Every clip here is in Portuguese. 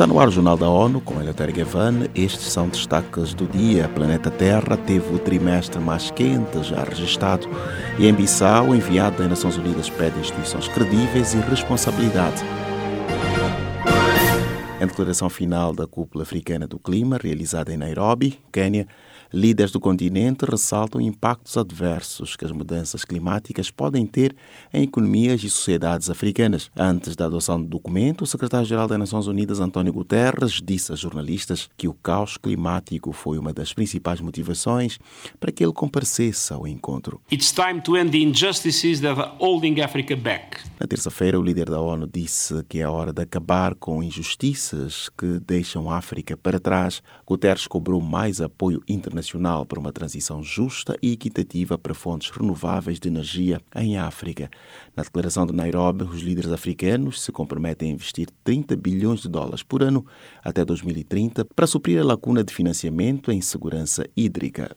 Está no ar o Jornal da ONU com Eleutério Gavan. Estes são destaques do dia. Planeta Terra teve o trimestre mais quente já registrado e em Bissau, enviado das Nações Unidas pede instituições credíveis e responsabilidade. Em declaração final da Cúpula Africana do Clima, realizada em Nairobi, Quênia, Líderes do continente ressaltam impactos adversos que as mudanças climáticas podem ter em economias e sociedades africanas. Antes da adoção do documento, o secretário-geral das Nações Unidas, António Guterres, disse a jornalistas que o caos climático foi uma das principais motivações para que ele comparecesse ao encontro. It's time to end the injustices that are holding Africa back. Na terça-feira, o líder da ONU disse que é hora de acabar com que deixam a África para trás. Guterres cobrou mais apoio internacional para uma transição justa e equitativa para fontes renováveis de energia em África. Na declaração de Nairobi, os líderes africanos se comprometem a investir 30 bilhões de dólares por ano até 2030 para suprir a lacuna de financiamento em segurança hídrica.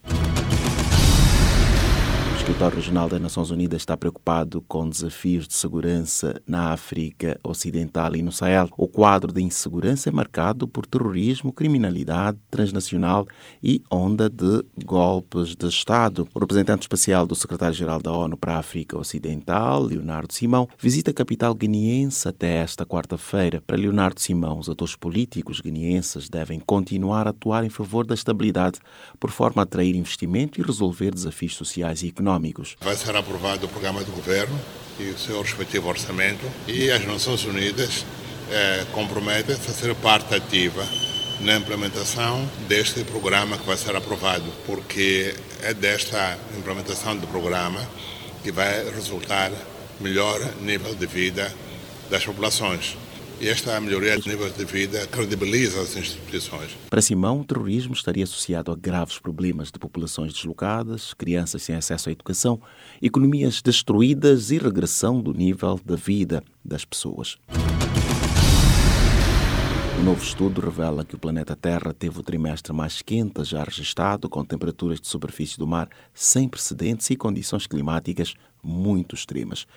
Escritório Regional das Nações Unidas está preocupado com desafios de segurança na África Ocidental e no Sahel. O quadro de insegurança é marcado por terrorismo, criminalidade transnacional e onda de golpes de Estado. O representante especial do secretário-geral da ONU para a África Ocidental, Leonardo Simão, visita a capital guineense até esta quarta-feira. Para Leonardo Simão, os atores políticos guineenses devem continuar a atuar em favor da estabilidade, por forma a atrair investimento e resolver desafios sociais e económicos Vai ser aprovado o programa do governo e o seu respectivo orçamento e as Nações Unidas eh, comprometem-se a ser parte ativa na implementação deste programa que vai ser aprovado, porque é desta implementação do programa que vai resultar melhor nível de vida das populações. Esta melhoria de nível de vida credibiliza as instituições. Para Simão, o terrorismo estaria associado a graves problemas de populações deslocadas, crianças sem acesso à educação, economias destruídas e regressão do nível da vida das pessoas. Um novo estudo revela que o planeta Terra teve o trimestre mais quente já registrado, com temperaturas de superfície do mar sem precedentes e condições climáticas muito extremas.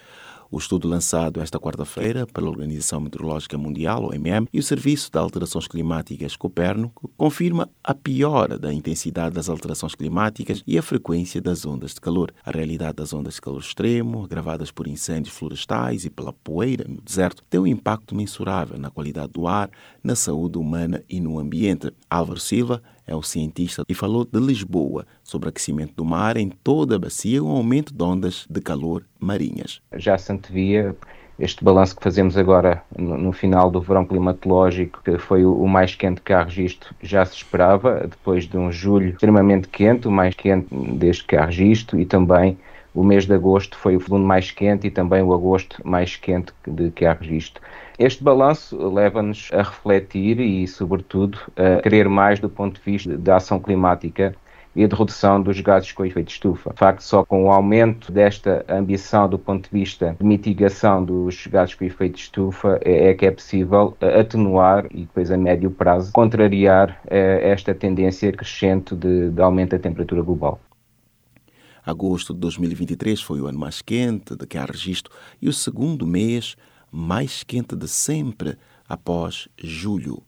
O estudo lançado esta quarta-feira pela Organização Meteorológica Mundial, OMM, e o Serviço de Alterações Climáticas Copérnico confirma a piora da intensidade das alterações climáticas e a frequência das ondas de calor. A realidade das ondas de calor extremo, agravadas por incêndios florestais e pela poeira no deserto, tem um impacto mensurável na qualidade do ar, na saúde humana e no ambiente. Álvaro Silva é o cientista e falou de Lisboa sobre aquecimento do mar em toda a bacia e um aumento de ondas de calor marinhas. Já se antevia este balanço que fazemos agora no, no, final do verão climatológico, que foi o, o, mais quente que há registro, já se esperava, depois de um julho extremamente quente, o mais quente desde que há registro, e também o mês de agosto foi o segundo mais quente e também o agosto mais quente de que há registro. Este balanço leva-nos a refletir e, sobretudo, a querer mais do ponto de vista da ação climática e de redução dos gases com efeito de estufa. De facto, só com o aumento desta ambição do ponto de vista de mitigação dos gases com efeito de estufa é, é que é possível atenuar e depois a médio prazo contrariar eh, esta tendência crescente de, de aumento da temperatura global. Agosto de 2023 foi o ano mais quente de que há registro e o segundo mês mais quente de sempre após julho.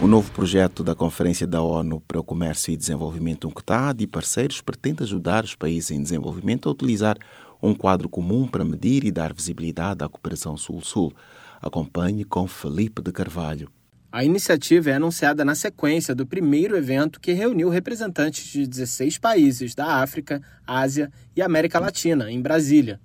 O novo projeto da Conferência da ONU para o Comércio e Desenvolvimento UNCTAD e parceiros pretende ajudar os países em desenvolvimento a utilizar um quadro comum para medir e dar visibilidade à cooperação Sul-Sul. Acompanhe com Felipe de Carvalho. A iniciativa é anunciada na sequência do primeiro evento que reuniu representantes de 16 países da África, Ásia e América Latina, em Brasília.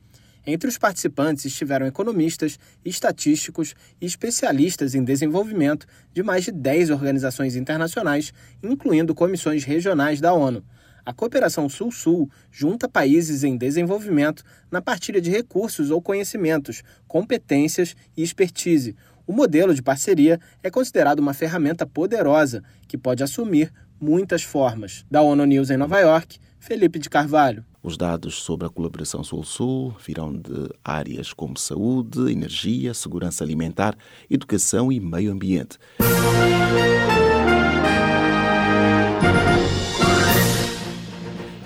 Entre os participantes estiveram economistas, estatísticos e especialistas em desenvolvimento de mais de 10 organizações internacionais, incluindo comissões regionais da ONU. A cooperação Sul-Sul junta países em desenvolvimento na partilha de recursos ou conhecimentos, competências e expertise. O modelo de parceria é considerado uma ferramenta poderosa que pode assumir muitas formas. Da ONU News em Nova York, Felipe de Carvalho. Os dados sobre a colaboração Sul-Sul virão de áreas como saúde, energia, segurança alimentar, educação e meio ambiente.